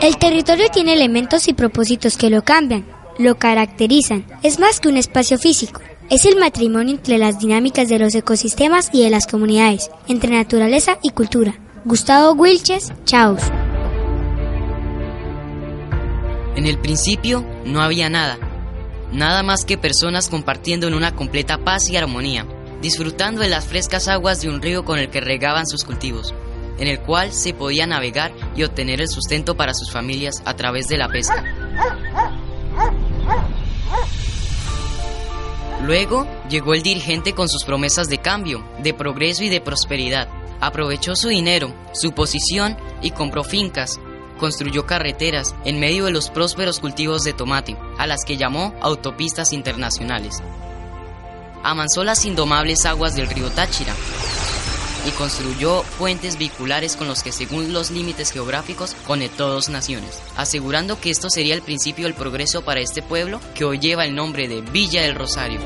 El territorio tiene elementos y propósitos que lo cambian, lo caracterizan. Es más que un espacio físico. Es el matrimonio entre las dinámicas de los ecosistemas y de las comunidades, entre naturaleza y cultura. Gustavo Wilches, Chaos. En el principio no había nada, nada más que personas compartiendo en una completa paz y armonía disfrutando de las frescas aguas de un río con el que regaban sus cultivos, en el cual se podía navegar y obtener el sustento para sus familias a través de la pesca. Luego llegó el dirigente con sus promesas de cambio, de progreso y de prosperidad. Aprovechó su dinero, su posición y compró fincas. Construyó carreteras en medio de los prósperos cultivos de tomate, a las que llamó autopistas internacionales amansó las indomables aguas del río Táchira y construyó puentes vehiculares con los que según los límites geográficos conectó dos naciones, asegurando que esto sería el principio del progreso para este pueblo que hoy lleva el nombre de Villa del Rosario.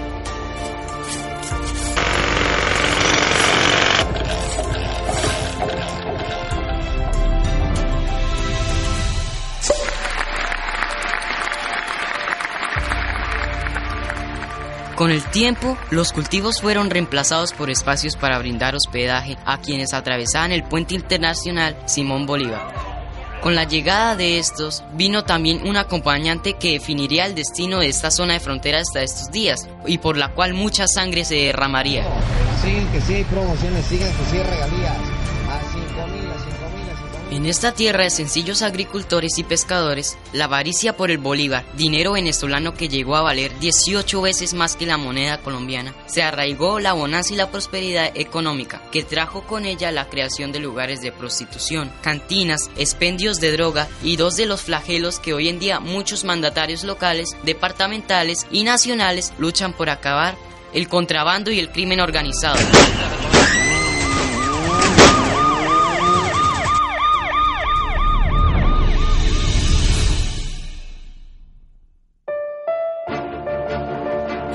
Con el tiempo, los cultivos fueron reemplazados por espacios para brindar hospedaje a quienes atravesaban el puente internacional Simón Bolívar. Con la llegada de estos, vino también un acompañante que definiría el destino de esta zona de frontera hasta estos días y por la cual mucha sangre se derramaría. Sí, que sí hay promociones, sigan que sí hay regalías. En esta tierra de sencillos agricultores y pescadores, la avaricia por el bolívar, dinero venezolano que llegó a valer 18 veces más que la moneda colombiana, se arraigó la bonanza y la prosperidad económica, que trajo con ella la creación de lugares de prostitución, cantinas, expendios de droga y dos de los flagelos que hoy en día muchos mandatarios locales, departamentales y nacionales luchan por acabar, el contrabando y el crimen organizado.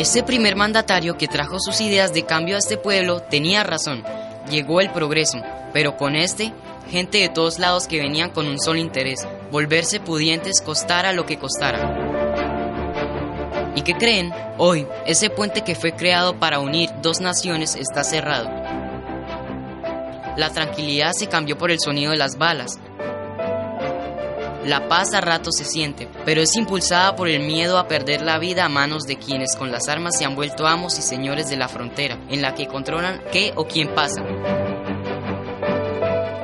Ese primer mandatario que trajo sus ideas de cambio a este pueblo tenía razón. Llegó el progreso, pero con este, gente de todos lados que venían con un solo interés, volverse pudientes costara lo que costara. ¿Y qué creen? Hoy, ese puente que fue creado para unir dos naciones está cerrado. La tranquilidad se cambió por el sonido de las balas, la paz a rato se siente, pero es impulsada por el miedo a perder la vida a manos de quienes con las armas se han vuelto amos y señores de la frontera, en la que controlan qué o quién pasa.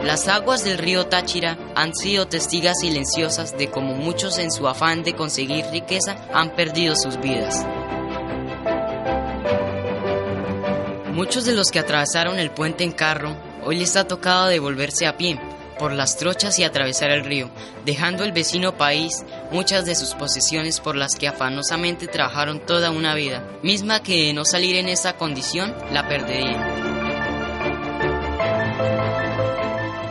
Las aguas del río Táchira han sido testigas silenciosas de cómo muchos en su afán de conseguir riqueza han perdido sus vidas. Muchos de los que atravesaron el puente en carro hoy les ha tocado devolverse a pie, por las trochas y atravesar el río, dejando el vecino país muchas de sus posesiones por las que afanosamente trabajaron toda una vida, misma que no salir en esa condición la perderían.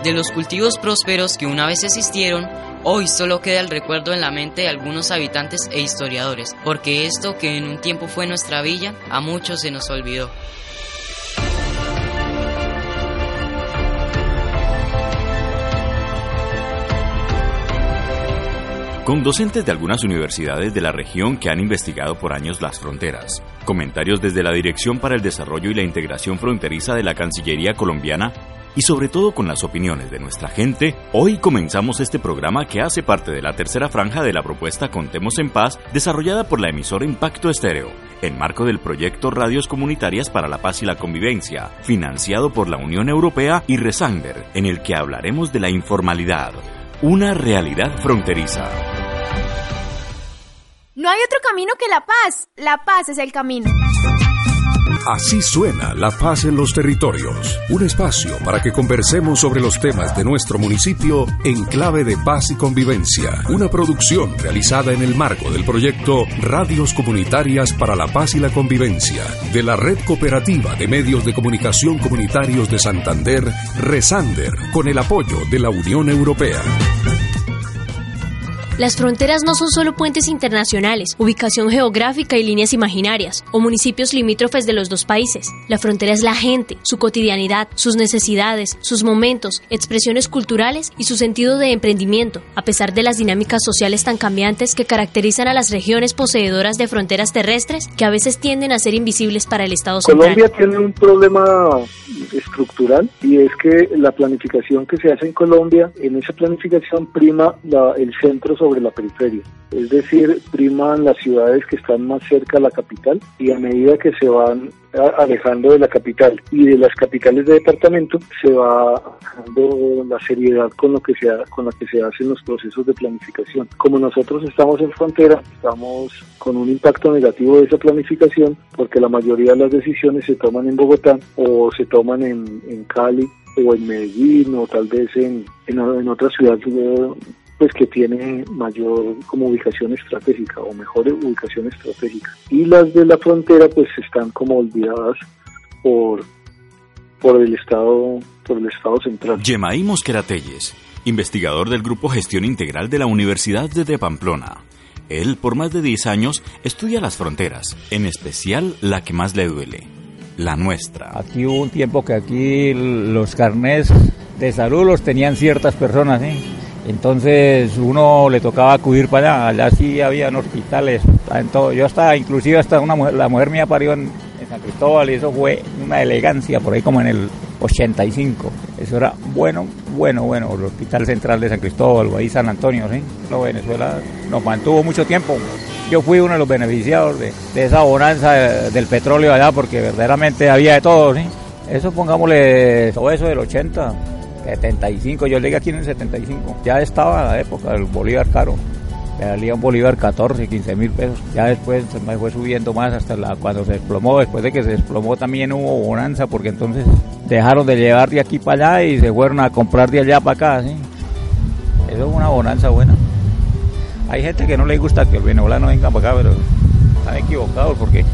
De los cultivos prósperos que una vez existieron, hoy solo queda el recuerdo en la mente de algunos habitantes e historiadores, porque esto que en un tiempo fue nuestra villa, a muchos se nos olvidó. Con docentes de algunas universidades de la región que han investigado por años las fronteras. Comentarios desde la Dirección para el Desarrollo y la Integración Fronteriza de la Cancillería colombiana y sobre todo con las opiniones de nuestra gente, hoy comenzamos este programa que hace parte de la tercera franja de la propuesta Contemos en Paz, desarrollada por la emisora Impacto Estéreo, en marco del proyecto Radios Comunitarias para la Paz y la Convivencia, financiado por la Unión Europea y Resander, en el que hablaremos de la informalidad, una realidad fronteriza. No hay otro camino que la paz. La paz es el camino. Así suena la paz en los territorios. Un espacio para que conversemos sobre los temas de nuestro municipio en clave de paz y convivencia. Una producción realizada en el marco del proyecto Radios Comunitarias para la Paz y la Convivencia de la Red Cooperativa de Medios de Comunicación Comunitarios de Santander, Resander, con el apoyo de la Unión Europea. Las fronteras no son solo puentes internacionales, ubicación geográfica y líneas imaginarias, o municipios limítrofes de los dos países. La frontera es la gente, su cotidianidad, sus necesidades, sus momentos, expresiones culturales y su sentido de emprendimiento, a pesar de las dinámicas sociales tan cambiantes que caracterizan a las regiones poseedoras de fronteras terrestres que a veces tienden a ser invisibles para el Estado central. Colombia tiene un problema estructural y es que la planificación que se hace en Colombia, en esa planificación prima el centro sobre la periferia. Es decir, priman las ciudades que están más cerca a la capital y a medida que se van alejando de la capital y de las capitales de departamento se va dando la seriedad con lo que se con la que se hacen los procesos de planificación. Como nosotros estamos en frontera, estamos con un impacto negativo de esa planificación porque la mayoría de las decisiones se toman en Bogotá o se toman en, en Cali o en Medellín o tal vez en, en, en otras ciudades pues que tiene mayor como ubicación estratégica o mejor ubicación estratégica. Y las de la frontera pues están como olvidadas por, por el Estado por el Estado central. Yemaí Mosqueratelles, investigador del Grupo Gestión Integral de la Universidad de Pamplona. Él, por más de 10 años, estudia las fronteras, en especial la que más le duele, la nuestra. Aquí hubo un tiempo que aquí los carnés de salud los tenían ciertas personas, ¿eh? Entonces uno le tocaba acudir para allá, allá sí habían hospitales. Yo hasta, inclusive hasta una mujer, la mujer mía parió en, San Cristóbal y eso fue una elegancia por ahí como en el 85. Eso era bueno, bueno, bueno, el Hospital Central de San Cristóbal, ahí San Antonio, ¿sí? No, Venezuela nos mantuvo mucho tiempo. Yo fui uno de los beneficiados de, esa bonanza del petróleo allá porque verdaderamente había de todo, ¿sí? Eso pongámosle todo eso del 80 75, yo llegué aquí en el 75. Ya estaba la época del Bolívar caro. Me salía un Bolívar 14, 15 mil pesos. Ya después se fue subiendo más hasta la, cuando se desplomó. Después de que se desplomó también hubo bonanza porque entonces dejaron de llevar de aquí para allá y se fueron a comprar de allá para acá. ¿sí? Eso es una bonanza buena. Hay gente que no le gusta que el venezolano venga para acá, pero están equivocados porque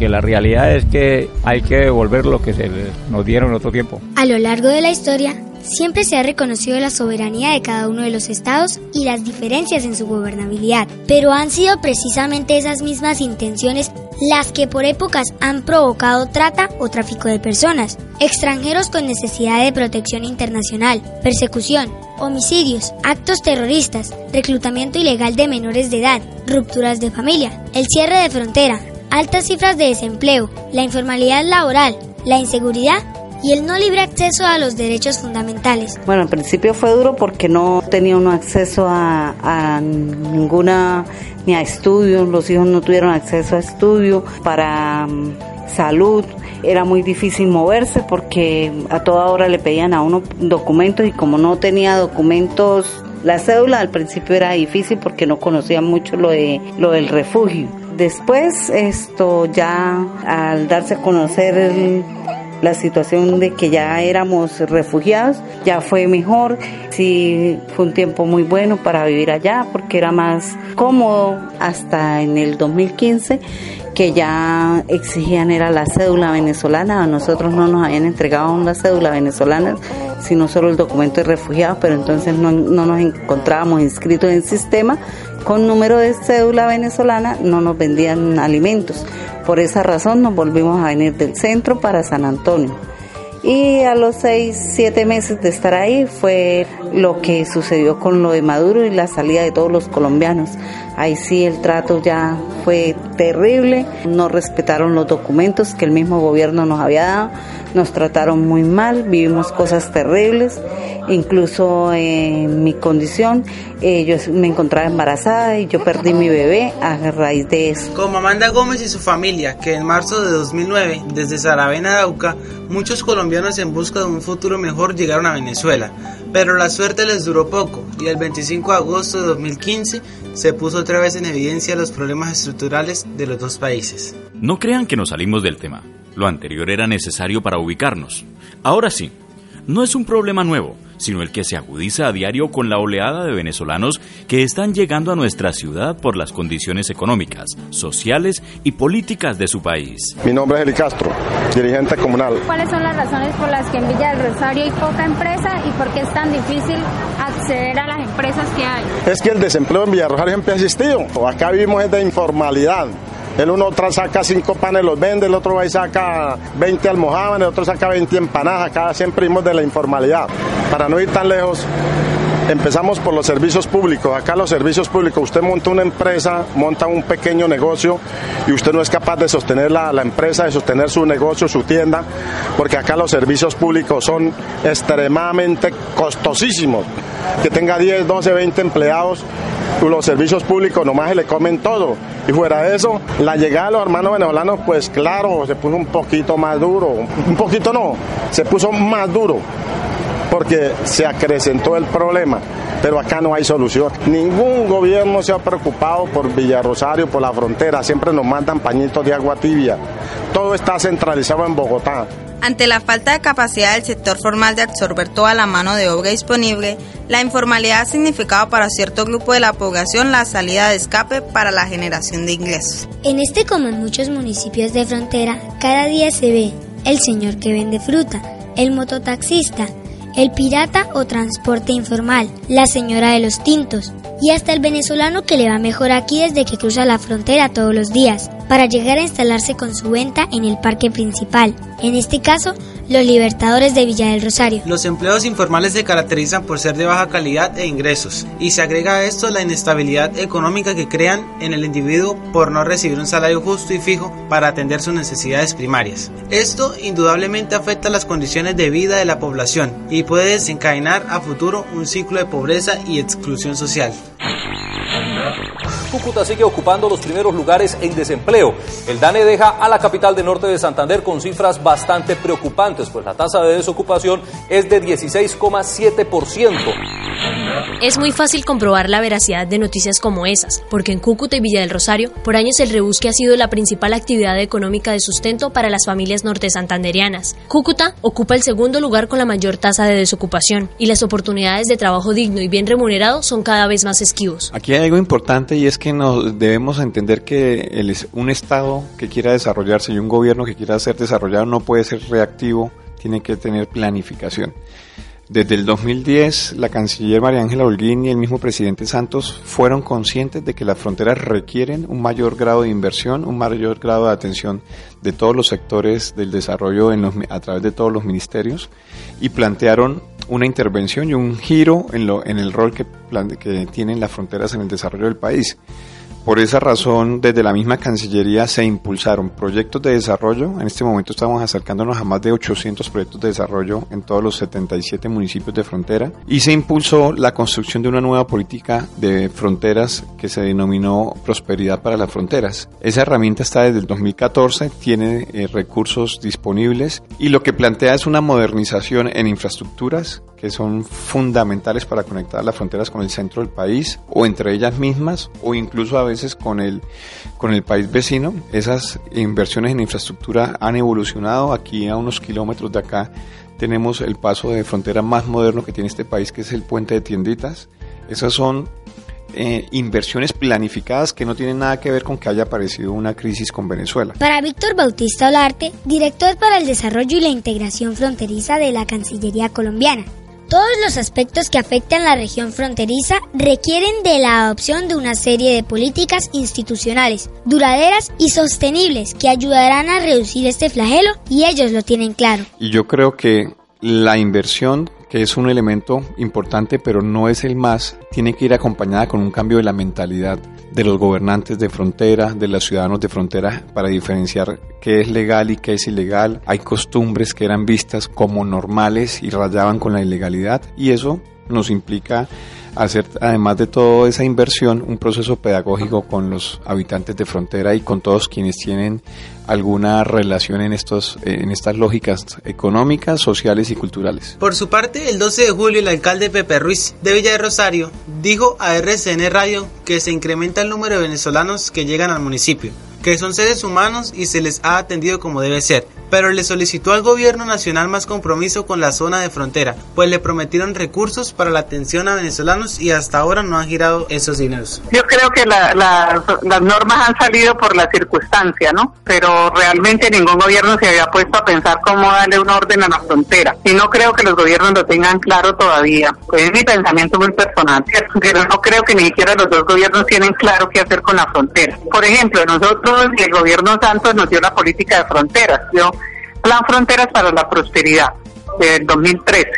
porque la realidad es que hay que devolver lo que se nos dieron en otro tiempo. A lo largo de la historia, siempre se ha reconocido la soberanía de cada uno de los estados y las diferencias en su gobernabilidad, pero han sido precisamente esas mismas intenciones las que por épocas han provocado trata o tráfico de personas, extranjeros con necesidad de protección internacional, persecución, homicidios, actos terroristas, reclutamiento ilegal de menores de edad, rupturas de familia, el cierre de frontera, altas cifras de desempleo, la informalidad laboral, la inseguridad y el no libre acceso a los derechos fundamentales. Bueno, al principio fue duro porque no tenía uno acceso a, ninguna, ni a estudios, los hijos no tuvieron acceso a estudio para mm, salud. Era muy difícil moverse porque a toda hora le pedían a uno documentos y como no tenía documentos la cédula al principio era difícil porque no conocía mucho lo de lo del refugio. Después, esto ya al darse a conocer la situación de que ya éramos refugiados, ya fue mejor. Sí, fue un tiempo muy bueno para vivir allá porque era más cómodo hasta en el 2015 que ya exigían era la cédula venezolana. A nosotros no nos habían entregado la cédula venezolana, sino solo el documento de refugiados, pero entonces no, no nos encontrábamos inscritos en el sistema con número de cédula venezolana no nos vendían alimentos. Por esa razón nos volvimos a venir del centro para San Antonio. Y a los seis, siete meses de estar ahí fue lo que sucedió con lo de Maduro y la salida de todos los colombianos. Ahí sí el trato ya fue terrible, no respetaron los documentos que el mismo gobierno nos había dado, nos trataron muy mal, vivimos cosas terribles, incluso en mi condición, eh, yo me encontraba embarazada y yo perdí mi bebé a raíz de eso. Como Amanda Gómez y su familia, que en marzo de 2009, desde Saravena, Dauca, muchos colombianos en busca de un futuro mejor llegaron a Venezuela, pero la suerte les duró poco y el 25 de agosto de 2015 se puso otra vez en evidencia los problemas estructurales de los dos países. No crean que nos salimos del tema. Lo anterior era necesario para ubicarnos. Ahora sí, no es un problema nuevo, sino el que se agudiza a diario con la oleada de venezolanos que están llegando a nuestra ciudad por las condiciones económicas, sociales y políticas de su país. Mi nombre es Eli Castro, dirigente comunal. ¿Cuáles son las razones por las que en Villa del Rosario hay poca empresa y por qué es tan difícil acceder a las empresas que hay? Es que el desempleo en Villa del Rosario siempre ha existido. Acá vivimos de informalidad. El uno saca cinco panes, los vende, el otro va y saca 20 almohábanes, el otro saca 20 empanadas. Acá siempre vimos de la informalidad. Para no ir tan lejos, Empezamos por los servicios públicos. Acá los servicios públicos, usted monta una empresa, monta un pequeño negocio y usted no es capaz de sostener la, la, empresa, de sostener su negocio, su tienda, porque acá los servicios públicos son extremadamente costosísimos. Que tenga 10, 12, 20 empleados, los servicios públicos nomás se le comen todo. Y fuera de eso, la llegada de los hermanos venezolanos, pues claro, se puso un poquito más duro. Un poquito no, se puso más duro porque se acrecentó el problema, pero acá no hay solución. Ningún gobierno se ha preocupado por Villarrosario, por la frontera, siempre nos mandan pañitos de agua tibia. Todo está centralizado en Bogotá. Ante la falta de capacidad del sector formal de absorber toda la mano de obra disponible, la informalidad ha significado para cierto grupo de la población la salida de escape para la generación de ingresos. En este como en muchos municipios de frontera, cada día se ve el señor que vende fruta, el mototaxista, el pirata o transporte informal, la señora de los tintos y hasta el venezolano que le va mejor aquí desde que cruza la frontera todos los días para llegar a instalarse con su venta en el parque principal. En este caso, los Libertadores de Villa del Rosario. Los empleos informales se caracterizan por ser de baja calidad e ingresos, y se agrega a esto la inestabilidad económica que crean en el individuo por no recibir un salario justo y fijo para atender sus necesidades primarias. Esto indudablemente afecta las condiciones de vida de la población y puede desencadenar a futuro un ciclo de pobreza y exclusión social. Cúcuta sigue ocupando los primeros lugares en desempleo. El DANE deja a la capital del norte de Santander con cifras bastante preocupantes, pues la tasa de desocupación es de 16,7%. Es muy fácil comprobar la veracidad de noticias como esas, porque en Cúcuta y Villa del Rosario, por años el rebusque ha sido la principal actividad económica de sustento para las familias norte santanderianas. Cúcuta ocupa el segundo lugar con la mayor tasa de desocupación y las oportunidades de trabajo digno y bien remunerado son cada vez más esquivos. Aquí hay algo importante y es que nos debemos entender que el, un Estado que quiera desarrollarse y un gobierno que quiera ser desarrollado no puede ser reactivo, tiene que tener planificación. Desde el 2010, la canciller María Ángela Holguín y el mismo presidente Santos fueron conscientes de que las fronteras requieren un mayor grado de inversión, un mayor grado de atención de todos los sectores del desarrollo a través de todos los ministerios y plantearon una intervención y un giro en, lo, en el rol que, que tienen las fronteras en el desarrollo del país. Por esa razón, desde la misma Cancillería se impulsaron proyectos de desarrollo. En este momento estamos acercándonos a más de 800 proyectos de desarrollo en todos los 77 municipios de frontera. Y se impulsó la construcción de una nueva política de fronteras que se denominó Prosperidad para las Fronteras. Esa herramienta está desde el 2014, tiene eh, recursos disponibles y lo que plantea es una modernización en infraestructuras que son fundamentales para conectar las fronteras con el centro del país o entre ellas mismas o incluso a veces con el, con el país vecino. Esas inversiones en infraestructura han evolucionado. Aquí a unos kilómetros de acá tenemos el paso de frontera más moderno que tiene este país, que es el puente de tienditas. Esas son eh, inversiones planificadas que no tienen nada que ver con que haya aparecido una crisis con Venezuela. Para Víctor Bautista Olarte, director para el desarrollo y la integración fronteriza de la Cancillería colombiana, todos los aspectos que afectan la región fronteriza requieren de la adopción de una serie de políticas institucionales duraderas y sostenibles que ayudarán a reducir este flagelo y ellos lo tienen claro. Y yo creo que la inversión que es un elemento importante, pero no es el más, tiene que ir acompañada con un cambio de la mentalidad de los gobernantes de frontera, de los ciudadanos de frontera, para diferenciar qué es legal y qué es ilegal. Hay costumbres que eran vistas como normales y rayaban con la ilegalidad y eso nos implica hacer, además de toda esa inversión, un proceso pedagógico con los habitantes de frontera y con todos quienes tienen alguna relación en, estos, en estas lógicas económicas, sociales y culturales. Por su parte, el 12 de julio, el alcalde Pepe Ruiz de Villa de Rosario dijo a RCN Radio que se incrementa el número de venezolanos que llegan al municipio que son seres humanos y se les ha atendido como debe ser, pero le solicitó al gobierno nacional más compromiso con la zona de frontera, pues le prometieron recursos para la atención a venezolanos y hasta ahora no han girado esos dineros. Yo creo que las normas han salido por la circunstancia, ¿no? Pero realmente ningún gobierno se había puesto a pensar cómo darle un orden a la frontera. Y no creo que los gobiernos lo tengan claro todavía. Pues es mi pensamiento muy personal, pero no creo que ni siquiera los dos gobiernos tienen claro qué hacer con la frontera. Por ejemplo, nosotros y el gobierno Santos nos dio la política de fronteras, dio Plan Fronteras para la Prosperidad del 2013.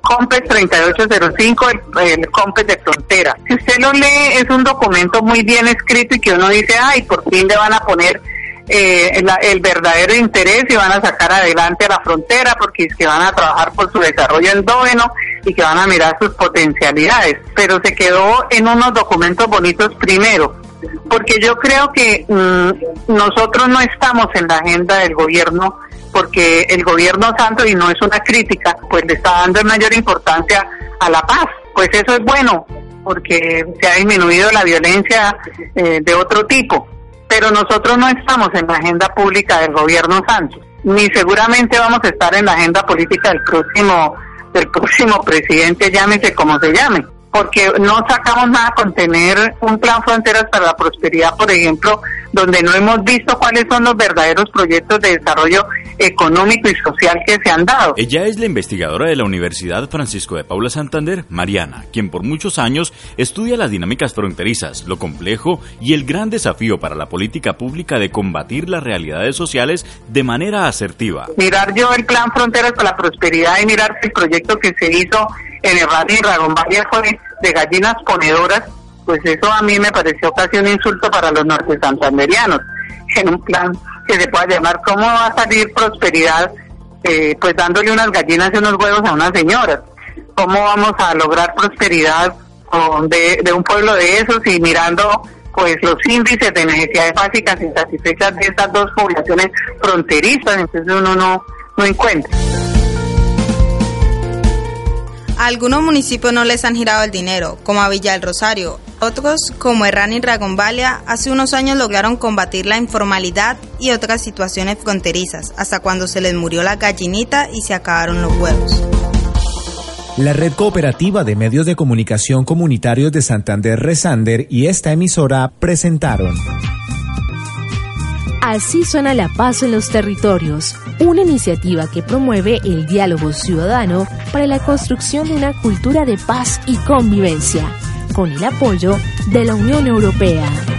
COMPES 3805, el, el COMPES de frontera. Si usted lo lee, es un documento muy bien escrito y que uno dice, ay, por fin le van a poner eh, el verdadero interés y van a sacar adelante a la frontera porque es que van a trabajar por su desarrollo endógeno y que van a mirar sus potencialidades. Pero se quedó en unos documentos bonitos primero, porque yo creo que mm, nosotros no estamos en la agenda del gobierno porque el gobierno santo, y no es una crítica, pues le está dando mayor importancia a la paz. Pues eso es bueno, porque se ha disminuido la violencia eh, de otro tipo. Pero nosotros no estamos en la agenda pública del gobierno santo, ni seguramente vamos a estar en la agenda política del próximo, del próximo presidente, llámese como se llame porque no sacamos nada con tener un plan Fronteras para la Prosperidad, por ejemplo, donde no hemos visto cuáles son los verdaderos proyectos de desarrollo económico y social que se han dado. Ella es la investigadora de la Universidad Francisco de Paula Santander, Mariana, quien por muchos años estudia las dinámicas fronterizas, lo complejo y el gran desafío para la política pública de combatir las realidades sociales de manera asertiva. Mirar yo el plan Fronteras para la Prosperidad y mirar el proyecto que se hizo en el radio y fue de gallinas ponedoras, pues eso a mí me pareció casi un insulto para los norte santanderianos, en un plan que se pueda llamar ¿Cómo va a salir prosperidad? Eh, pues dándole unas gallinas y unos huevos a unas señoras. ¿Cómo vamos a lograr prosperidad de, un pueblo de esos y mirando pues los índices de necesidades básicas insatisfechas de estas dos poblaciones fronterizas? Entonces uno no, no encuentra algunos municipios no les han girado el dinero, como a Villa del Rosario. Otros, como Herrán y Ragonvalia, hace unos años lograron combatir la informalidad y otras situaciones fronterizas, hasta cuando se les murió la gallinita y se acabaron los huevos. La Red Cooperativa de Medios de Comunicación Comunitarios de Santander Resander y esta emisora presentaron Así suena la paz en los territorios, una iniciativa que promueve el diálogo ciudadano para la construcción de una cultura de paz y convivencia, con el apoyo de la Unión Europea.